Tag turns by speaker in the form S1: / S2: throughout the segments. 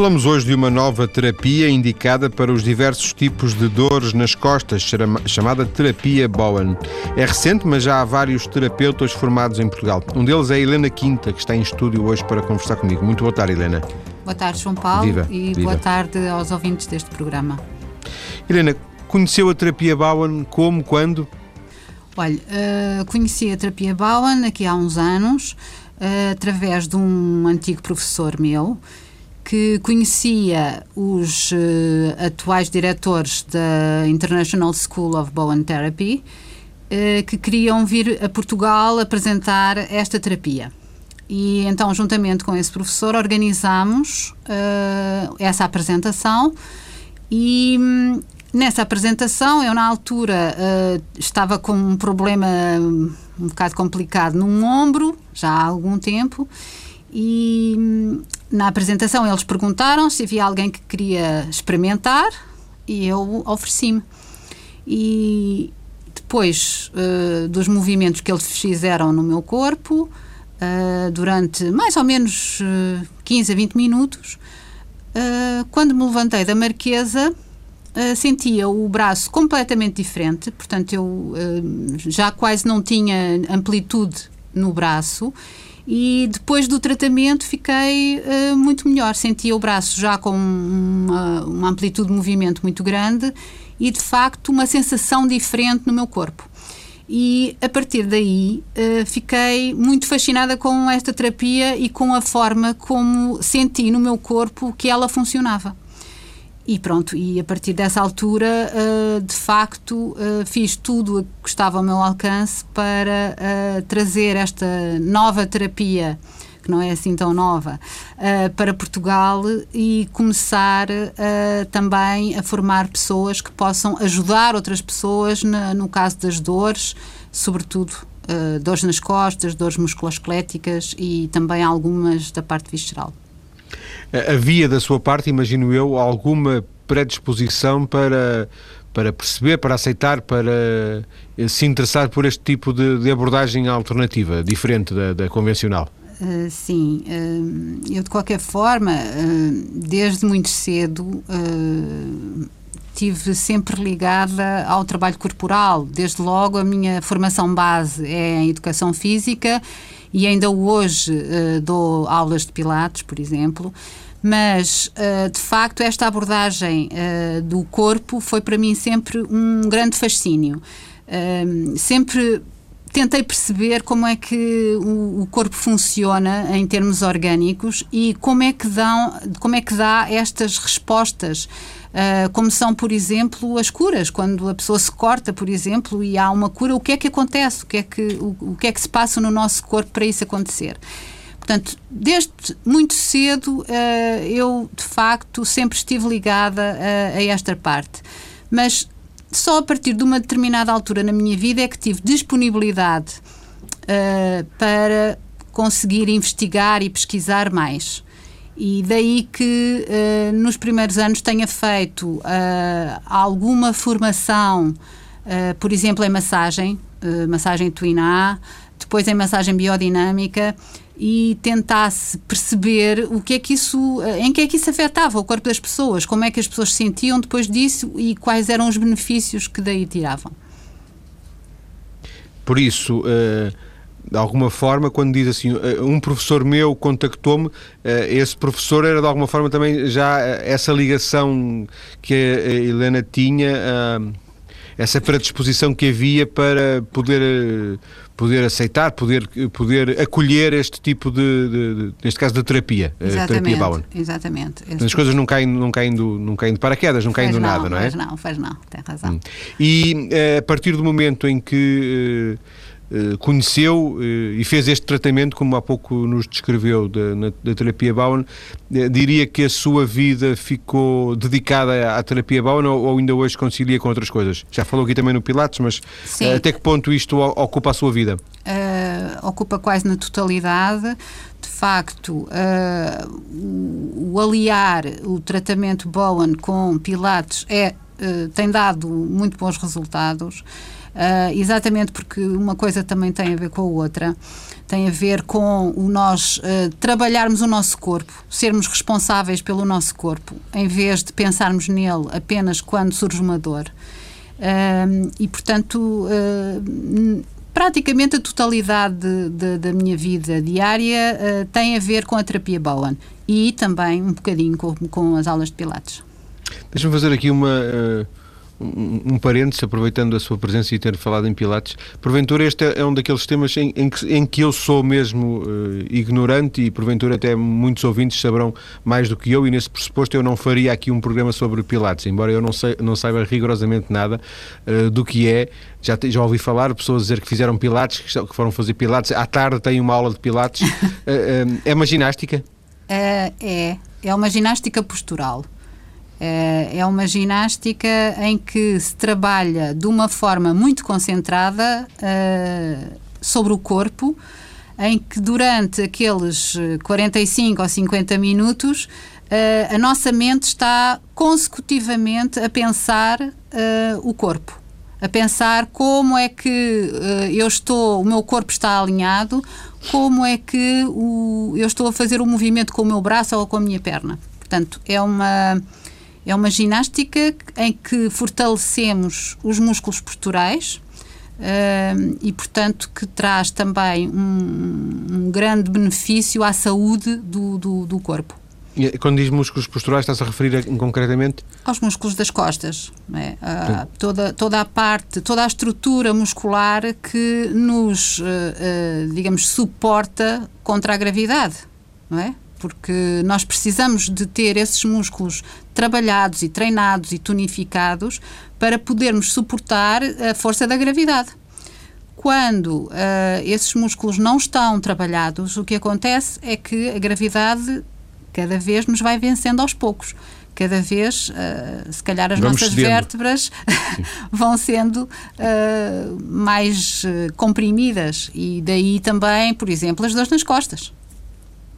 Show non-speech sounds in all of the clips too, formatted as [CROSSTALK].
S1: falamos hoje de uma nova terapia indicada para os diversos tipos de dores nas costas, chamada terapia Bowen. É recente, mas já há vários terapeutas formados em Portugal. Um deles é a Helena Quinta, que está em estúdio hoje para conversar comigo. Muito boa tarde, Helena.
S2: Boa tarde, João Paulo,
S1: viva,
S2: e
S1: viva.
S2: boa tarde aos ouvintes deste programa.
S1: Helena, conheceu a terapia Bowen como, quando?
S2: Olha, uh, conheci a terapia Bowen aqui há uns anos, uh, através de um antigo professor meu, que conhecia os uh, atuais diretores da International School of Bowen Therapy, uh, que queriam vir a Portugal apresentar esta terapia. E então, juntamente com esse professor, organizámos uh, essa apresentação e hum, nessa apresentação eu na altura estava com um problema um bocado complicado num ombro, já há algum tempo, e hum, na apresentação eles perguntaram se havia alguém que queria experimentar e eu ofereci-me. E depois uh, dos movimentos que eles fizeram no meu corpo, uh, durante mais ou menos uh, 15 a 20 minutos, quando me levantei da marquesa, sentia o braço completamente diferente, portanto, eu já quase não tinha amplitude no braço e depois do tratamento fiquei uh, muito melhor. Sentia o braço já com uma, uma, amplitude de movimento muito grande e, de facto, uma sensação diferente no meu corpo. E a partir daí uh, fiquei muito fascinada com esta terapia e com a forma como senti no meu corpo que ela funcionava. E pronto, e a partir dessa altura, uh, de facto, uh, fiz tudo o que estava ao meu alcance para uh, trazer esta nova terapia, que não é assim tão nova, para Portugal e começar também a formar pessoas que possam ajudar outras pessoas na, no caso das dores, sobretudo dores nas costas, dores musculoesqueléticas e também algumas da parte visceral.
S1: Havia da sua parte, imagino eu, alguma predisposição para, para perceber, para aceitar, para eh, se interessar por este tipo de, de abordagem alternativa, diferente da, da convencional?
S2: Uh, sim, uh, eu de qualquer forma, uh, desde muito cedo, estive sempre ligada ao trabalho corporal. Desde logo, a minha formação base é em educação física e ainda hoje dou aulas de Pilates, por exemplo. Mas, uh, de facto, esta abordagem uh, do corpo foi para mim sempre um grande fascínio. Uh, sempre tentei perceber como é que o, corpo funciona em termos orgânicos e como é que, dão, como é que dá estas respostas. Uh, como são, por exemplo, as curas. Quando a pessoa se corta, por exemplo, e há uma cura, o que é que acontece? O que é que, o, o que, é que se passa no nosso corpo para isso acontecer? Portanto, desde muito cedo uh, eu, de facto, sempre estive ligada a, a esta parte. Mas só a partir de uma determinada altura na minha vida é que tive disponibilidade uh, para conseguir investigar e pesquisar mais. E daí que uh, nos primeiros anos tenha feito uh, alguma formação, uh, por exemplo, em massagem, massagem Twin A, depois em massagem biodinâmica e tentasse perceber o que é que isso, em que é que isso afetava o corpo das pessoas, como é que as pessoas se sentiam depois disso e quais eram os benefícios que daí tiravam.
S1: Por isso, uh, de alguma forma, quando diz assim, uh, um professor meu contactou-me, uh, esse professor era de alguma forma também já essa ligação que a Helena tinha essa predisposição que havia para poder, poder aceitar, poder, poder acolher este tipo de, de, neste caso, de terapia,
S2: exatamente,
S1: terapia Bowen.
S2: Exatamente.
S1: As coisas não caem, não caem, do, não caem de paraquedas, não caem do nada, não é?
S2: Faz não, faz não, tem razão. Hum.
S1: E eh, a partir do momento em que eh, conheceu uh, e fez este tratamento, como há pouco nos descreveu da, na, da terapia Bowen, uh, diria que a sua vida ficou dedicada à terapia Bowen ou, ou, ainda hoje concilia com outras coisas? Já falou aqui também no Pilates, mas até que ponto isto ocupa a sua vida?
S2: ocupa quase na totalidade. De facto, o, o aliar o tratamento Bowen com Pilates é, tem dado muito bons resultados uh, exatamente porque uma coisa também tem a ver com a outra. tem a ver com o nós uh, trabalharmos o nosso corpo, sermos responsáveis pelo nosso corpo, em vez de pensarmos nele apenas quando surge uma dor. Uh, e, portanto, praticamente a totalidade de, de, da minha vida diária uh, tem a ver com a terapia Bowen e também um bocadinho com, com as aulas de Pilates.
S1: Deixa-me fazer aqui uma. Uh um, um parênteses, aproveitando a sua presença e ter falado em Pilates, porventura este é, é um daqueles temas em, em, que, em que, eu sou mesmo uh, ignorante e porventura até muitos ouvintes saberão mais do que eu e nesse pressuposto eu não faria aqui um programa sobre Pilates, embora eu não, sei, não saiba rigorosamente nada uh, do que é. Já, já ouvi falar pessoas dizer que fizeram Pilates, que foram fazer Pilates, à tarde têm uma aula de Pilates. uh, [LAUGHS] é uma ginástica?
S2: é, é uma ginástica postural. Eh, é uma ginástica em que se trabalha de uma forma muito concentrada eh, sobre o corpo, em que durante aqueles 45 ou 50 minutos a nossa mente está consecutivamente a pensar o corpo a pensar como é que uh, eu estou, o meu corpo está alinhado, como é que o, eu estou a fazer o movimento com o meu braço ou com a minha perna. Portanto, é uma é uma ginástica em que fortalecemos os músculos posturais uh, e, portanto, que traz também um, um grande benefício à saúde do, do, do corpo.
S1: E quando diz músculos posturais, está-se a referir a, concretamente?
S2: Aos músculos das costas. É? Toda, toda a parte, toda a estrutura muscular que nos, uh, uh, digamos, suporta contra a gravidade. Não é? Porque nós precisamos de ter esses músculos trabalhados e treinados e tonificados para podermos suportar a força da gravidade. Quando uh, esses músculos não estão trabalhados, o que acontece é que a gravidade cada vez nos vai vencendo aos poucos cada vez, uh, se calhar, as Vamos nossas cedendo. vértebras [LAUGHS] vão sendo uh, mais comprimidas. E daí também, por exemplo, as dores nas costas.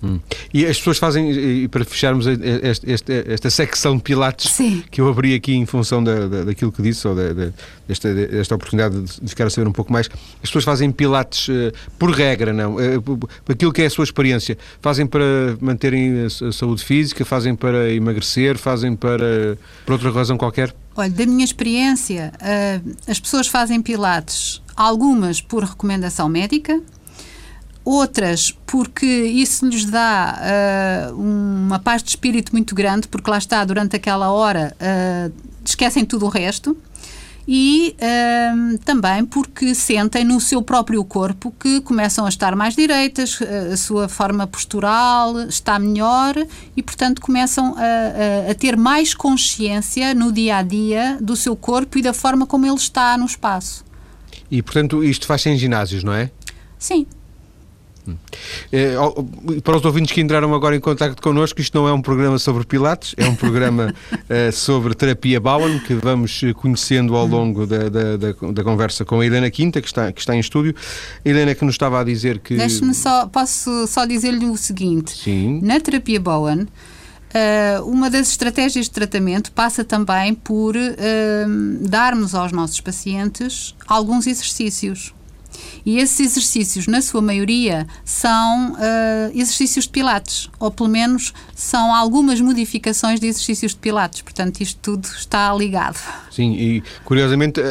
S1: Hum. E as pessoas fazem, e para fecharmos esta, secção de Pilates Sim. que eu abri aqui em função da, da, daquilo que disse, ou da, da, desta, desta oportunidade de ficar a saber um pouco mais, as pessoas fazem Pilates uh, por regra, não? Uh, aquilo que é a sua experiência. Fazem para manterem a, a saúde física, fazem para emagrecer, fazem para por outra razão qualquer?
S2: Olha, da minha experiência, uh, as pessoas fazem Pilates, algumas por recomendação médica, outras porque isso lhes dá uh, uma paz de espírito muito grande, porque lá está, durante aquela hora uh, esquecem tudo o resto. E uh, também porque sentem no seu próprio corpo que começam a estar mais direitas, a sua forma postural está melhor e, portanto, começam a, a, a ter mais consciência no dia a dia do seu corpo e da forma como ele está no espaço.
S1: E, portanto, isto faz-se em ginásios, não é?
S2: Sim.
S1: É, para os ouvintes que entraram agora em contato connosco, isto não é um programa sobre Pilates, é um programa é, [LAUGHS] sobre terapia Bowen, que vamos conhecendo ao longo da, da, da, da, conversa com a Helena Quinta, que está, que está em estúdio. Helena que nos estava a dizer que.
S2: Deixe-me só, posso só dizer-lhe o seguinte: Sim. na terapia Bowen. Uh, uma das estratégias de tratamento passa também por uh, darmos aos nossos pacientes alguns exercícios e esses exercícios, na sua maioria, são uh, exercícios de Pilates, ou pelo menos são algumas modificações de exercícios de Pilates. Portanto, isto tudo está ligado.
S1: Sim, e curiosamente a,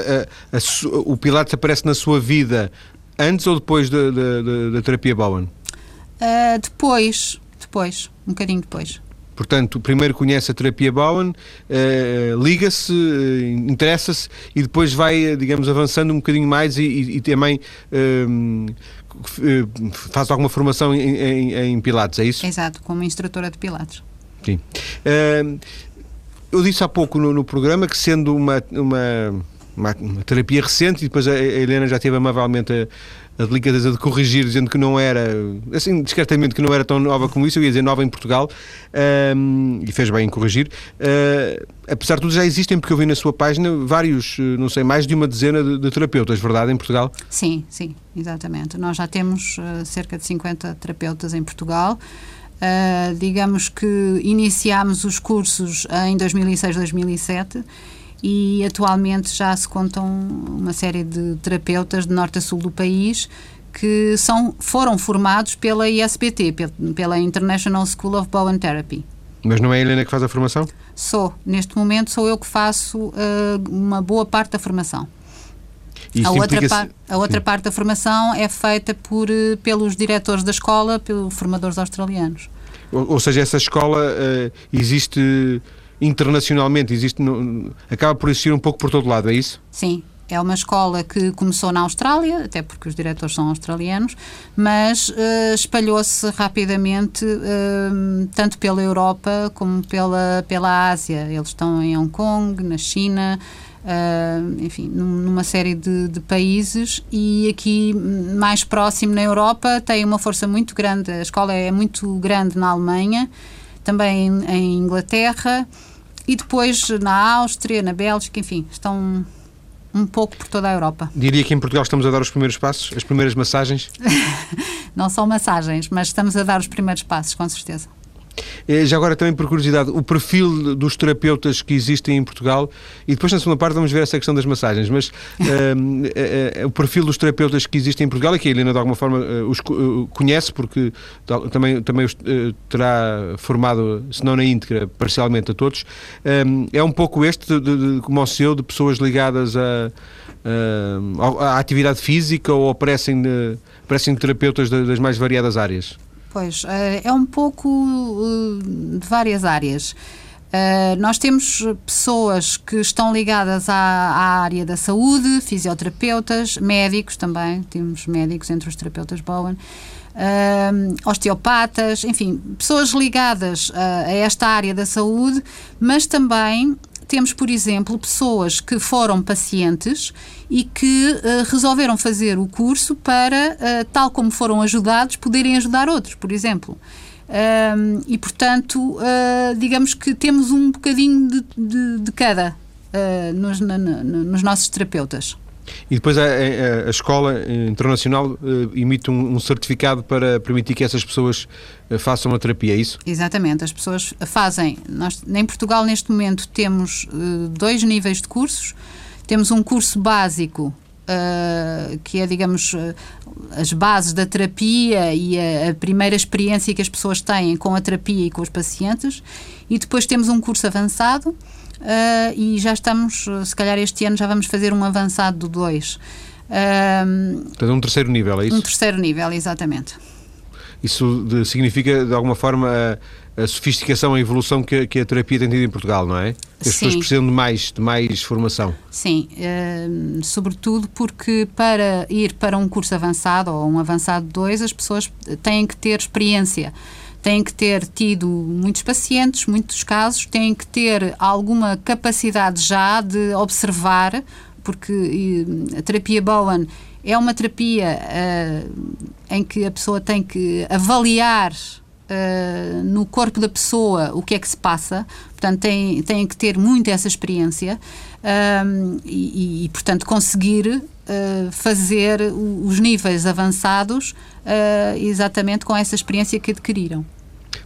S1: a, a, o Pilates aparece na sua vida antes ou depois da, da, da terapia Bowen?
S2: Uh, depois, depois, um bocadinho depois.
S1: Portanto, primeiro conhece a terapia Bowen, uh, liga-se, uh, interessa-se e depois vai, digamos, avançando um bocadinho mais e, e, e também faz alguma formação em, em, em, Pilates, é isso?
S2: Exato, como instrutora de Pilates.
S1: Sim. eu disse há pouco no, no programa que sendo uma, uma, uma, uma, terapia recente, e depois a Helena já teve amavelmente a a delicadeza de corrigir, dizendo que não era, assim, discretamente, que não era tão nova como isso, eu ia dizer nova em Portugal, um, e fez bem em corrigir. Uh, apesar de tudo, já existem, porque eu vi na sua página vários, não sei, mais de uma dezena de, de terapeutas, verdade, em Portugal?
S2: Sim, sim, exatamente. Nós já temos uh, cerca de 50 terapeutas em Portugal. Uh, digamos que iniciámos os cursos em 2006, 2007 e atualmente já se contam uma série de terapeutas de norte a sul do país que são, foram formados pela ISBT, pela International School of Bowen Therapy.
S1: Mas não é a Helena que faz a formação?
S2: Sou. Neste momento sou eu que faço uh, uma boa parte da formação. a outra, par, a outra parte da formação é feita por, uh, pelos diretores da escola, pelos formadores australianos.
S1: Ou, ou seja, essa escola uh, existe internacionalmente, existe no, acaba por existir um pouco por todo lado, é isso?
S2: Sim, é uma escola que começou na Austrália, até porque os diretores são australianos, mas uh, espalhou-se rapidamente uh, tanto pela Europa como pela, pela Ásia. Eles estão em Hong Kong, na China, uh, enfim, numa série de, de, países e aqui mais próximo na Europa tem uma força muito grande. A escola é muito grande na Alemanha, também em Inglaterra e depois na Áustria, na Bélgica, enfim, estão um pouco por toda a Europa.
S1: Diria que em Portugal estamos a dar os primeiros passos, as primeiras massagens? [LAUGHS]
S2: Não são massagens, mas estamos a dar os primeiros passos, com certeza.
S1: Eh, já agora, também por curiosidade, o perfil dos terapeutas que existem em Portugal, e depois na segunda parte vamos ver essa questão das massagens, mas uh, uh, uh, o perfil dos terapeutas que existem em Portugal, e que a Helena de alguma forma os conhece, porque também, também os terá formado, se não na íntegra, parcialmente a todos, é um pouco este, de, de, como o seu, de pessoas ligadas a, à atividade física ou aparecem, aparecem terapeutas das mais variadas áreas?
S2: Pois, eh, é um pouco eh, de várias áreas. Uh, nós temos pessoas que estão ligadas à, à, área da saúde, fisioterapeutas, médicos também, temos médicos entre os terapeutas Bowen, uh, osteopatas, enfim, pessoas ligadas uh, a esta área da saúde, mas também temos, por exemplo, pessoas que foram pacientes e que uh, resolveram fazer o curso para, uh, tal como foram ajudados, poderem ajudar outros, por exemplo. Um, e, portanto, uh, digamos que temos um bocadinho de, de, de cada nos, na, na, nos nossos terapeutas.
S1: E depois a, a, a Escola Internacional uh, emite um, um, certificado para permitir que essas pessoas uh, façam a terapia, é isso?
S2: Exatamente, as pessoas fazem. Nós, em Portugal, neste momento, temos uh, dois níveis de cursos. Temos um curso básico, que é, digamos, as bases da terapia e a, a primeira experiência que as pessoas têm com a terapia e com os pacientes. E depois temos um curso avançado uh, e já estamos, se calhar este ano já vamos fazer um avançado do 2.
S1: Uh, Portanto, um terceiro nível, é isso?
S2: Um terceiro nível, exatamente.
S1: Isso de, significa, de alguma forma, a, a sofisticação, a evolução que, que, a terapia tem tido em Portugal, não é? As Sim. pessoas precisam de mais, de mais formação.
S2: Sim, uh, sobretudo porque para ir para um curso avançado ou um avançado 2, as pessoas têm que ter experiência têm que ter tido muitos pacientes, muitos casos, têm que ter alguma capacidade já de observar, porque a terapia Bowen é uma terapia uh, em que a pessoa tem que avaliar uh, no corpo da pessoa o que é que se passa, portanto, tem, tem que ter muito essa experiência uh, e, e, portanto, conseguir fazer os níveis avançados exatamente com essa experiência que adquiriram.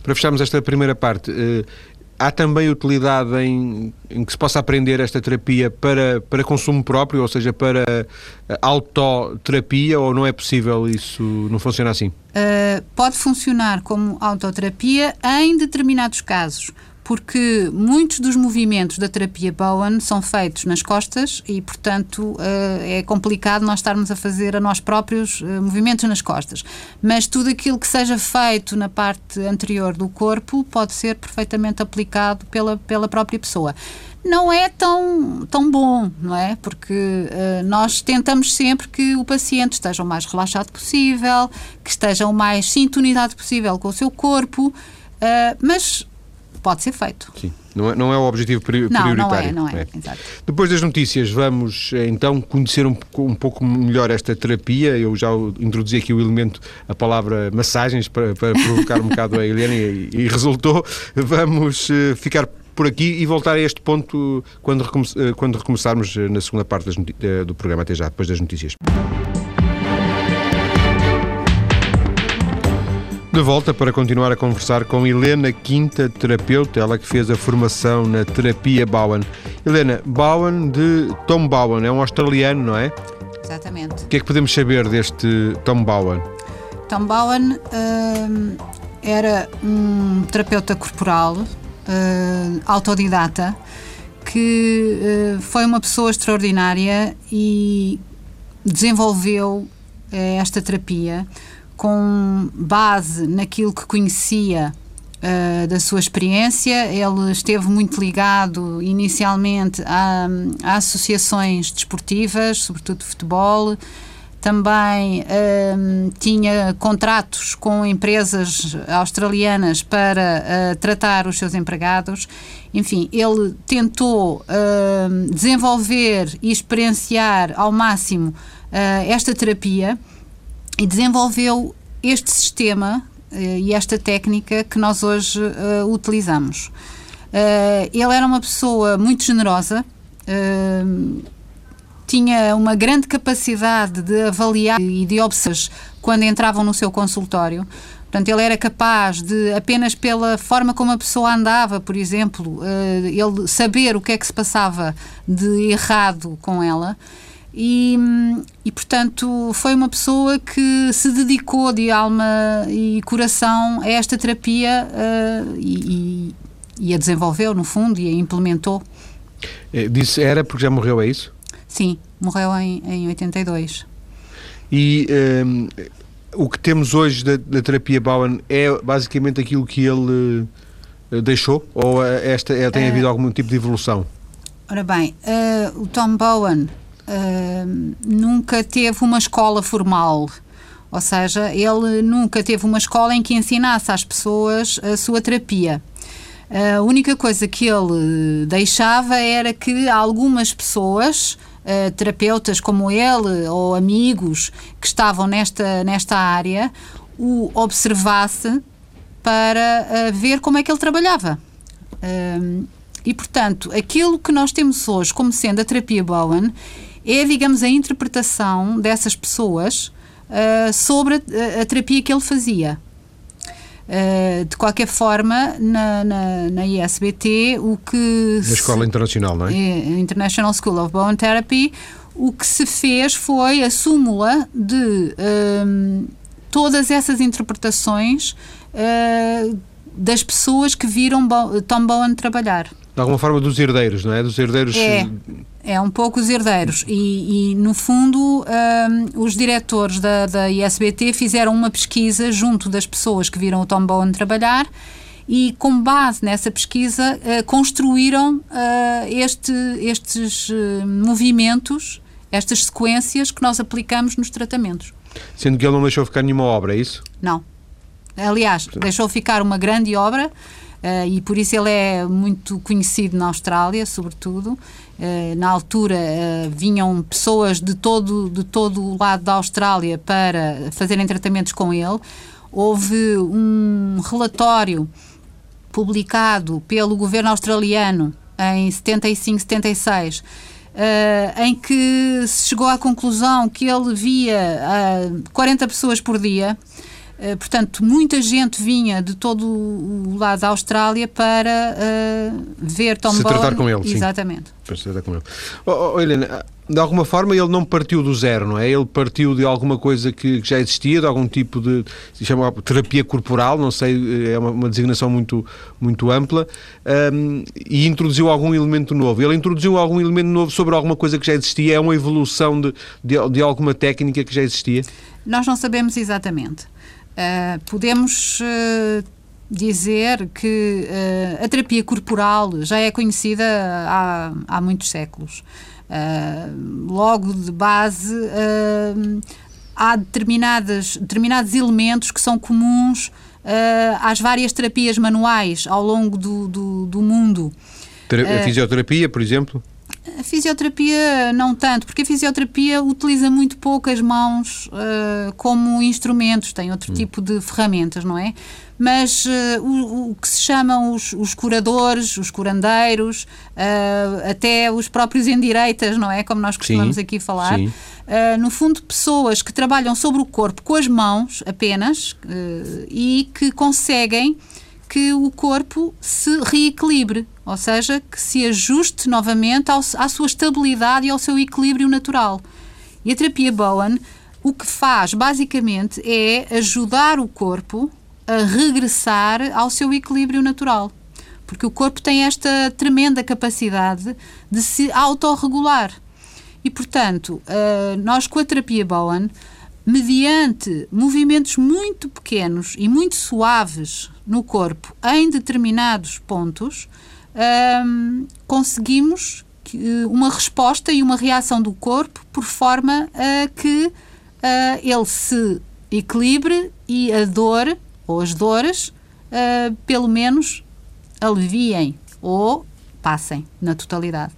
S1: Para fecharmos esta primeira parte, há também utilidade em, em, que se possa aprender esta terapia para, para consumo próprio, ou seja, para autoterapia, ou não é possível isso, não funciona assim?
S2: Uh, pode funcionar como autoterapia em determinados casos porque muitos dos movimentos da terapia Bowen são feitos nas costas e, portanto, eh, é complicado nós estarmos a fazer a nós próprios eh, movimentos nas costas. Mas tudo aquilo que seja feito na parte anterior do corpo pode ser perfeitamente aplicado pela, pela própria pessoa não é tão, tão bom, não é? Porque uh, nós tentamos sempre que o paciente esteja o mais relaxado possível, que esteja o mais sintonizado possível com o seu corpo, uh, mas pode ser feito.
S1: Sim. Não é, não é o objetivo prioritário.
S2: Não, não é, não é. é.
S1: Depois das notícias, vamos eh, então conhecer um, um, pouco melhor esta terapia. Eu já introduzi aqui o elemento, a palavra massagens, para, para provocar um bocado a Helena e, e, resultou. Vamos uh, ficar por aqui e voltar a este ponto quando, recome eh, quando recomeçarmos na segunda parte das, do programa. Até já, depois das notícias. De volta para continuar a conversar com Helena Quinta, terapeuta, ela que fez a formação na terapia Bowen. Helena, Bowen de Tom Bowen, é um australiano, não é?
S2: Exatamente.
S1: O que é que podemos saber deste Tom Bowen?
S2: Tom Bowen hum, era um terapeuta corporal hum, autodidata que hum, foi uma pessoa extraordinária e desenvolveu eh, esta terapia com base naquilo que conhecia uh, da sua experiência. Ele esteve muito ligado inicialmente a, a associações desportivas, sobretudo de futebol. Também uh, tinha contratos com empresas australianas para uh, tratar os seus empregados. Enfim, ele tentou desenvolver e experienciar ao máximo esta terapia e desenvolveu este sistema uh, e esta técnica que nós hoje uh, utilizamos. Uh, ele era uma pessoa muito generosa, tinha uma grande capacidade de avaliar e de observar quando entravam no seu consultório. Portanto, ele era capaz de, apenas pela forma como a pessoa andava, por exemplo, ele saber o que é que se passava de errado com ela. E, e, portanto, foi uma pessoa que se dedicou de alma e coração a esta terapia uh, e, e, a desenvolveu, no fundo, e a implementou.
S1: É, disse era porque já morreu, é isso?
S2: Sim, morreu em, em 82.
S1: E um, ehm, o que temos hoje da, da, terapia Bowen é basicamente aquilo que ele uh, deixou? Ou esta, é, tem havido algum tipo de evolução?
S2: Ora bem, o Tom Bowen nunca teve uma escola formal. Ou seja, ele nunca teve uma escola em que ensinasse às pessoas a sua terapia. A única coisa que ele deixava era que algumas pessoas, uh, terapeutas como ele ou amigos que estavam nesta, nesta área, o observasse para uh, ver como é que ele trabalhava. Uh, e, portanto, aquilo que nós temos hoje como sendo a terapia Bowen é, digamos, a interpretação dessas pessoas uh, sobre a, a, terapia que ele fazia. Uh, de qualquer forma, na, na, na, ISBT, o que.
S1: Na Escola Internacional, não é?
S2: é? International School of Bone Therapy, o que se fez foi a súmula de um, todas essas interpretações uh, das pessoas que viram Tom Bowen trabalhar.
S1: De alguma forma dos herdeiros, não é? Dos herdeiros.
S2: É. É um pouco os herdeiros. E, e no fundo, um, os diretores da, da ISBT fizeram uma pesquisa junto das pessoas que viram o Tom Bowen trabalhar e, com base nessa pesquisa, uh, construíram uh, este, estes uh, movimentos, estas sequências que nós aplicamos nos tratamentos.
S1: Sendo que ele não deixou ficar nenhuma obra, é isso?
S2: Não. Aliás, deixou ficar uma grande obra uh, e por isso ele é muito conhecido na Austrália, sobretudo. Uh, na altura uh, vinham pessoas de todo, de todo o lado da Austrália para fazerem tratamentos com ele. Houve um relatório publicado pelo governo australiano em 75, 76, uh, em que se chegou à conclusão que ele via uh, 40 pessoas por dia eh, portanto, muita gente vinha de todo o lado da Austrália para uh, ver Tom
S1: Se
S2: Bowen.
S1: tratar com ele,
S2: Exatamente.
S1: Sim. Para se tratar com ele. Oh, oh, Helena, de alguma forma ele não partiu do zero, não é? Ele partiu de alguma coisa que, já existia, de algum tipo de se chama terapia corporal, não sei, é uma, uma designação muito, muito ampla, um, e introduziu algum elemento novo. Ele introduziu algum elemento novo sobre alguma coisa que já existia, é uma evolução de, de, de alguma técnica que já existia?
S2: Nós não sabemos exatamente. Uh, podemos uh, dizer que uh, a terapia corporal já é conhecida há, há muitos séculos. logo de base, há determinadas, determinados elementos que são comuns às várias terapias manuais ao longo do, do, do mundo.
S1: A fisioterapia, por exemplo?
S2: A fisioterapia não tanto, porque a fisioterapia utiliza muito pouco as mãos uh, como instrumentos, tem outro hum. tipo de ferramentas, não é? Mas uh, o, o, que se chamam os, os curadores, os curandeiros, uh, até os próprios endireitas, não é? Como nós costumamos sim, aqui falar. no fundo, pessoas que trabalham sobre o corpo com as mãos apenas e que conseguem que o corpo se reequilibre, ou seja, que se ajuste novamente ao, à sua estabilidade e ao seu equilíbrio natural. E a terapia Bowen o que faz basicamente é ajudar o corpo a regressar ao seu equilíbrio natural. Porque o corpo tem esta tremenda capacidade de se autorregular. E, portanto, uh, nós com a terapia Bowen, mediante movimentos muito pequenos e muito suaves no corpo em determinados pontos, uh, conseguimos uma resposta e uma reação do corpo por forma a que uh, ele se equilibre e a dor ou as dores, pelo menos, aliviem ou passem na totalidade.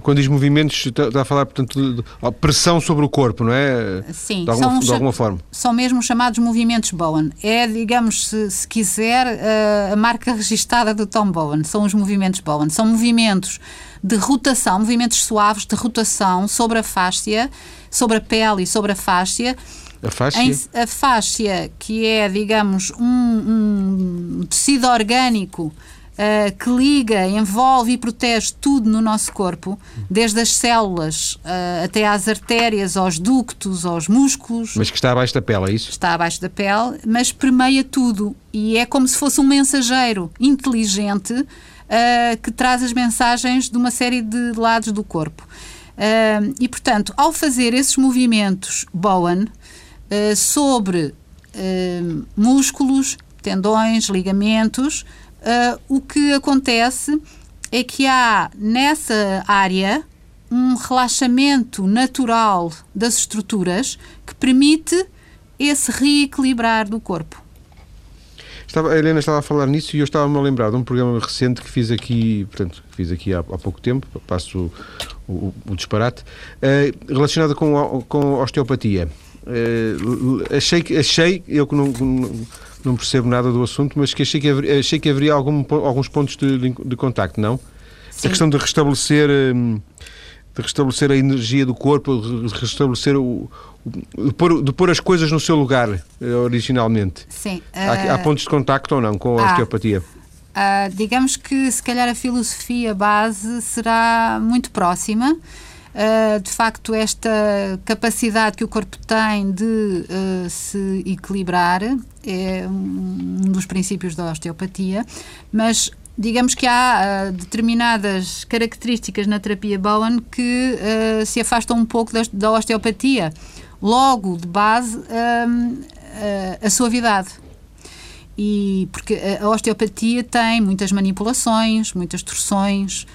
S1: Quando diz movimentos, está a falar, portanto, de, pressão sobre o corpo, não é?
S2: Sim,
S1: de alguma, são, de alguma forma.
S2: São mesmo chamados movimentos Bowen. É, digamos, se, se quiser, a, a marca registada do Tom Bowen. São os movimentos Bowen. São movimentos de rotação, movimentos suaves de rotação sobre a fáscia, sobre a pele e sobre a fáscia.
S1: A fáscia?
S2: A fáscia, que é, digamos, um, um tecido orgânico uh, que liga, envolve e protege tudo no nosso corpo, desde as células uh, até às artérias, aos ductos, aos músculos.
S1: Mas que está abaixo da pele, é isso?
S2: Está abaixo da pele, mas permeia tudo e é como se fosse um mensageiro inteligente uh, que traz as mensagens de uma série de lados do corpo. E, portanto, ao fazer esses movimentos Bowen sobre músculos, tendões, ligamentos, uh, o que acontece é que há nessa área um relaxamento natural das estruturas que permite esse reequilibrar do corpo.
S1: Estava, a Helena estava a falar nisso e eu estava-me a lembrar de um programa recente que fiz aqui, portanto, fiz aqui há, há pouco tempo, passo o, o, o disparate, uh, relacionado com, com osteopatia. Uh, achei, achei, eu que não não percebo nada do assunto, mas que achei que haveria, achei que haveria algum, alguns pontos de, de, de contacto, não? Sim. A questão de restabelecer, hum, de restabelecer a energia do corpo, de restabelecer o, de pôr, de pôr as coisas no seu lugar eh, originalmente.
S2: Sim.
S1: Uh... Há, há, pontos de contacto ou não com a ah. osteopatia?
S2: Uh, digamos que se calhar a filosofia base será muito próxima. Uh, de facto, esta capacidade que o corpo tem de uh, se equilibrar é um dos princípios da osteopatia, mas digamos que há uh, determinadas características na terapia Bowen que se afastam um pouco da, da osteopatia. Logo, de base, a suavidade. E porque a osteopatia tem muitas manipulações, muitas torções,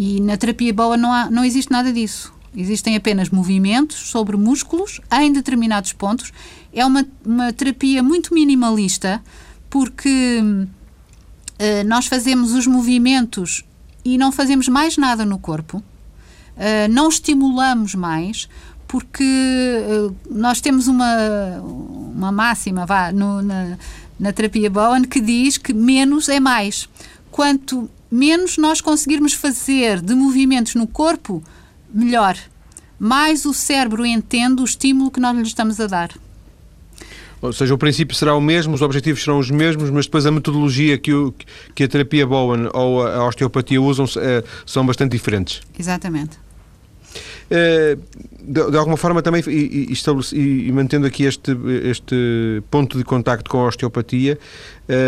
S2: e na terapia boa não, há, não existe nada disso. Existem apenas movimentos sobre músculos em determinados pontos. É uma, uma terapia muito minimalista porque uh, nós fazemos os movimentos e não fazemos mais nada no corpo. Uh, não estimulamos mais porque uh, nós temos uma, uma máxima vá, no, na, na terapia Bowen que diz que menos é mais. Quanto menos nós conseguirmos fazer de movimentos no corpo, melhor. Mais o cérebro entende o estímulo que nós lhe estamos a dar.
S1: Ou seja, o princípio será o mesmo, os objetivos serão os mesmos, mas depois a metodologia que, o, que a terapia Bowen ou a osteopatia usam é, são bastante diferentes.
S2: Exatamente.
S1: É, de, de, alguma forma também, e, e, e, mantendo aqui este, este ponto de contacto com a osteopatia,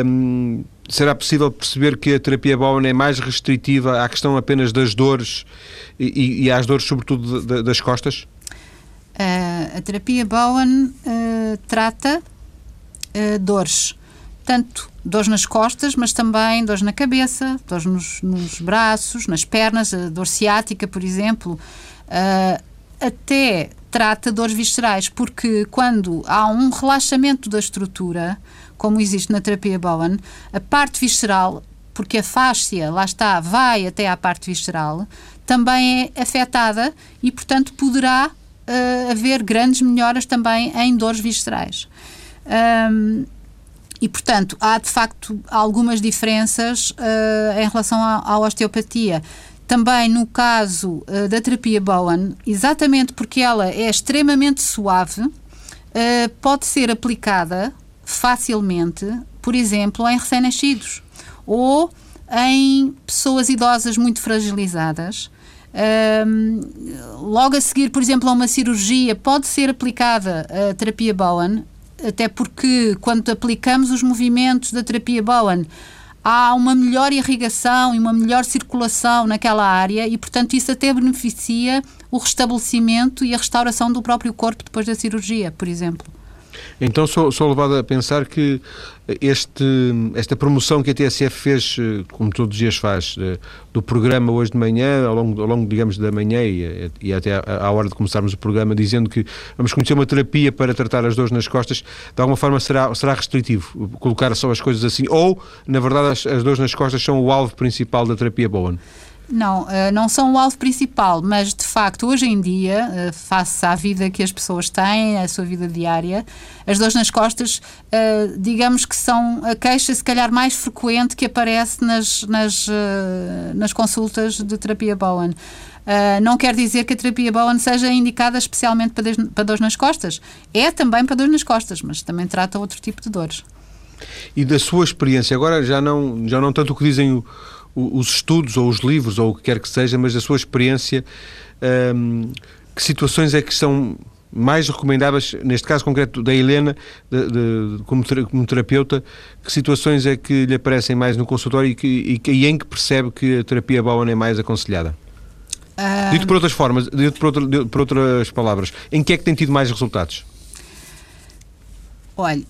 S1: um, será possível perceber que a terapia Bowen é mais restritiva à questão apenas das dores e, e às dores, sobretudo, de, das costas?
S2: Uh, a terapia Bowen uh, trata uh, dores, tanto dores nas costas, mas também dores na cabeça, dores nos, nos braços, nas pernas, a dor ciática, por exemplo, até trata dores viscerais, porque quando há um relaxamento da estrutura, como existe na terapia Bowen, a parte visceral, porque a fáscia, lá está, vai até à parte visceral, também é afetada e, portanto, poderá uh, haver grandes melhoras também em dores viscerais. Um, e, portanto, há de facto algumas diferenças uh, em relação à, osteopatia. Também no caso uh, da terapia Bowen, exatamente porque ela é extremamente suave, pode ser aplicada facilmente, por exemplo, em recém-nascidos ou em pessoas idosas muito fragilizadas logo a seguir, por exemplo, a uma cirurgia, pode ser aplicada a terapia Bowen, até porque quando aplicamos os movimentos da terapia Bowen, há uma melhor irrigação e uma melhor circulação naquela área e, portanto, isso até beneficia o restabelecimento e a restauração do próprio corpo depois da cirurgia, por exemplo.
S1: Então sou, sou levado a pensar que este, esta promoção que a TSF fez, eh, como todos os dias faz, eh, do programa hoje de manhã, ao longo, ao longo digamos, da manhã e, e até à, à, hora de começarmos o programa, dizendo que vamos conhecer uma terapia para tratar as dores nas costas, de alguma forma será, será restritivo colocar só as coisas assim, ou, na verdade, as, as dores nas costas são o alvo principal da terapia Bowen?
S2: Não, eh, não são o alvo principal, mas de facto, hoje em dia, eh, face à vida que as pessoas têm, a sua vida diária, as dores nas costas, eh, digamos que são a queixa, se calhar, mais frequente que aparece nas, nas, nas consultas de terapia Bowen. não quer dizer que a terapia Bowen seja indicada especialmente para, para dores nas costas. É também para dores nas costas, mas também trata outro tipo de dores.
S1: E da sua experiência, agora já não, já não tanto o que dizem o os estudos ou os livros ou o que quer que seja, mas da sua experiência, um, que situações é que são mais recomendáveis, neste caso concreto da Helena, de, de, como, como, terapeuta, que situações é que lhe aparecem mais no consultório e, que, e, e em que percebe que a terapia Bowen é mais aconselhada? Um... Dito por outras formas, dito por, outra, por, outras palavras, em que é que tem tido mais resultados?
S2: Olha,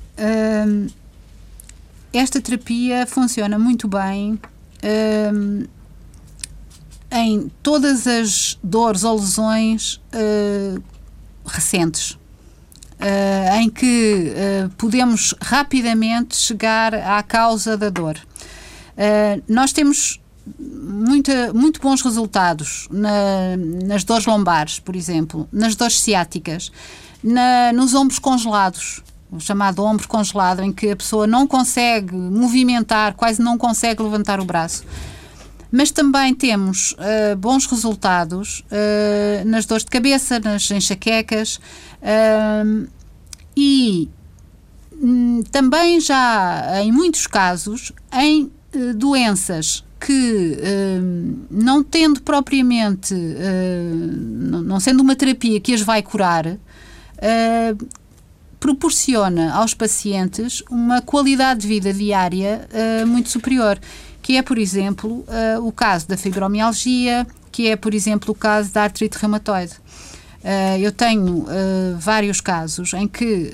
S2: hum, esta terapia funciona muito bem em todas as dores ou lesões uh, recentes. Uh, em que uh, podemos rapidamente chegar à causa da dor. Uh, nós temos muita, muito bons resultados na, nas dores lombares, por exemplo, nas dores ciáticas, na, nos ombros congelados, o chamado ombro congelado, em que a pessoa não consegue movimentar, quase não consegue levantar o braço. Mas também temos uh, bons resultados uh, nas dores de cabeça, nas enxaquecas uh, e um, também já em muitos casos em doenças que, não tendo propriamente, não sendo uma terapia que as vai curar, proporciona aos pacientes uma qualidade de vida diária uh, muito superior, que é, por exemplo, uh, o caso da fibromialgia, que é, por exemplo, o caso da artrite reumatoide. Uh, eu tenho vários casos em que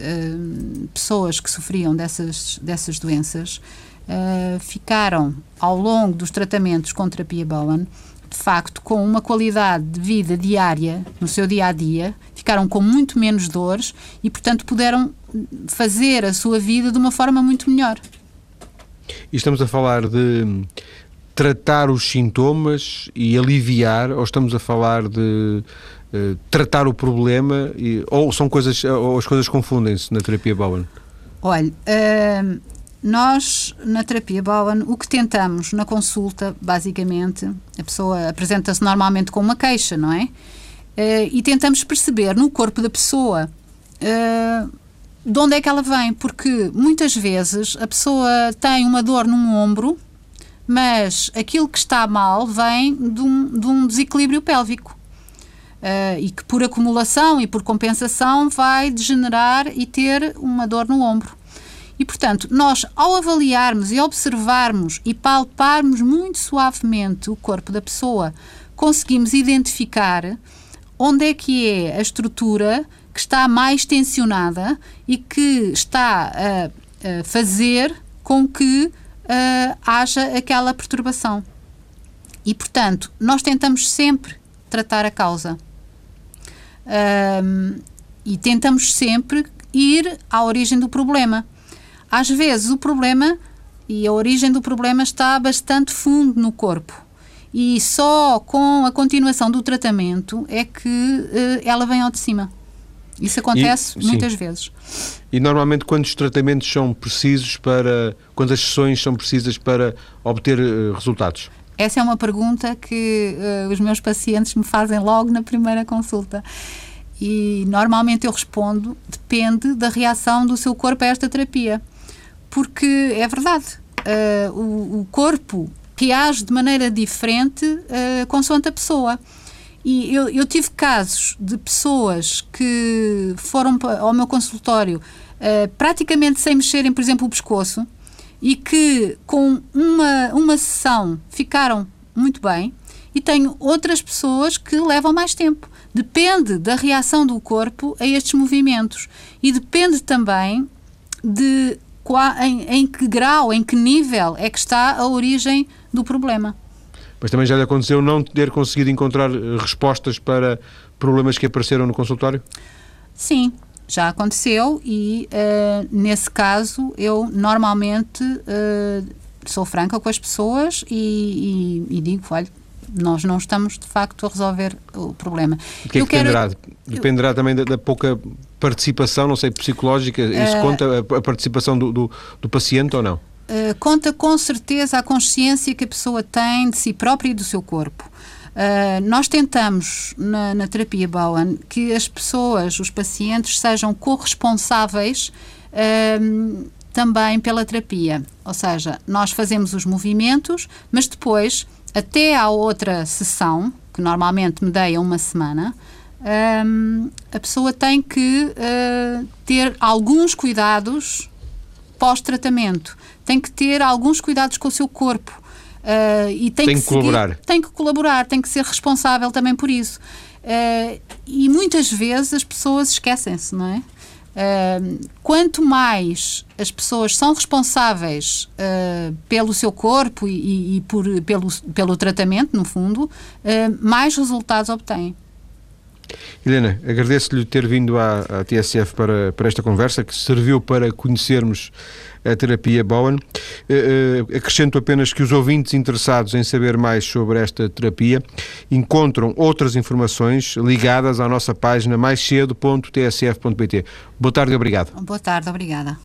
S2: pessoas que sofriam dessas, dessas doenças ficaram, ao longo dos tratamentos com terapia Bowen, de facto, com uma qualidade de vida diária, no seu dia a dia, ficaram com muito menos dores e, portanto, puderam fazer a sua vida de uma forma muito melhor.
S1: E estamos a falar de tratar os sintomas e aliviar, ou estamos a falar de uh, tratar o problema, e, ou são coisas, ou as coisas confundem-se na terapia Bowen?
S2: Olha, uh, nós, na terapia Bowen, o que tentamos na consulta, basicamente, a pessoa apresenta-se normalmente com uma queixa, não é? Uh, e tentamos perceber no corpo da pessoa uh, de onde é que ela vem, porque muitas vezes a pessoa tem uma dor num ombro, mas aquilo que está mal vem de um, de um desequilíbrio pélvico. Uh, e que por acumulação e por compensação vai degenerar e ter uma dor no ombro. E, portanto, nós, ao avaliarmos e observarmos e palparmos muito suavemente o corpo da pessoa, conseguimos identificar onde é que é a estrutura que está mais tensionada e que está a, a fazer com que uh, haja aquela perturbação. E, portanto, nós tentamos sempre tratar a causa. Um, e tentamos sempre ir à origem do problema. Às vezes o problema e a origem do problema está bastante fundo no corpo. E só com a continuação do tratamento é que uh, ela vem ao de cima. Isso acontece e, muitas vezes.
S1: E normalmente quantos tratamentos são precisos para, quantas sessões são precisas para obter uh, resultados?
S2: Essa é uma pergunta que uh, os meus pacientes me fazem logo na primeira consulta. E normalmente eu respondo: depende da reação do seu corpo a esta terapia porque é verdade, uh, o, o, corpo reage de maneira diferente uh, consoante a pessoa. E eu, eu tive casos de pessoas que foram ao meu consultório uh, praticamente sem mexerem, por exemplo, o pescoço e que com uma, uma sessão ficaram muito bem. E tenho outras pessoas que levam mais tempo. Depende da reação do corpo a estes movimentos e depende também de em, em que grau, em que nível é que está a origem do problema.
S1: Mas também já lhe aconteceu não ter conseguido encontrar eh, respostas para problemas que apareceram no consultório?
S2: Sim, já aconteceu e uh, nesse caso eu normalmente uh, sou franca com as pessoas e, e, e, digo, olha, nós não estamos de facto a resolver o problema.
S1: O que é que dependerá? Quero, dependerá também da, da, pouca participação, não sei, psicológica, isso uh, conta a, a participação do, do, do paciente ou não?
S2: Uh, conta com certeza a consciência que a pessoa tem de si própria e do seu corpo. Uh, nós tentamos na, na, terapia Bowen que as pessoas, os pacientes, sejam corresponsáveis uh, também pela terapia. Ou seja, nós fazemos os movimentos, mas depois, até à outra sessão, que normalmente me deia uma semana, a pessoa tem que ter alguns cuidados pós-tratamento tem que ter alguns cuidados com o seu corpo. Uh, e tem,
S1: tem
S2: que,
S1: que colaborar.
S2: Tem que colaborar, tem que ser responsável também por isso. Uh, e muitas vezes as pessoas esquecem-se, não é? Uh, quanto mais as pessoas são responsáveis uh, pelo seu corpo e, e, e, por, pelo, pelo tratamento, no fundo, uh, mais resultados obtêm.
S1: Helena, agradeço-lhe ter vindo à, à, TSF para, para esta conversa, que serviu para conhecermos a terapia Bowen. Uh, uh, acrescento apenas que os ouvintes interessados em saber mais sobre esta terapia encontram outras informações ligadas à nossa página mais cedo.tsf.pt. Boa tarde e obrigado.
S2: Boa tarde, obrigada.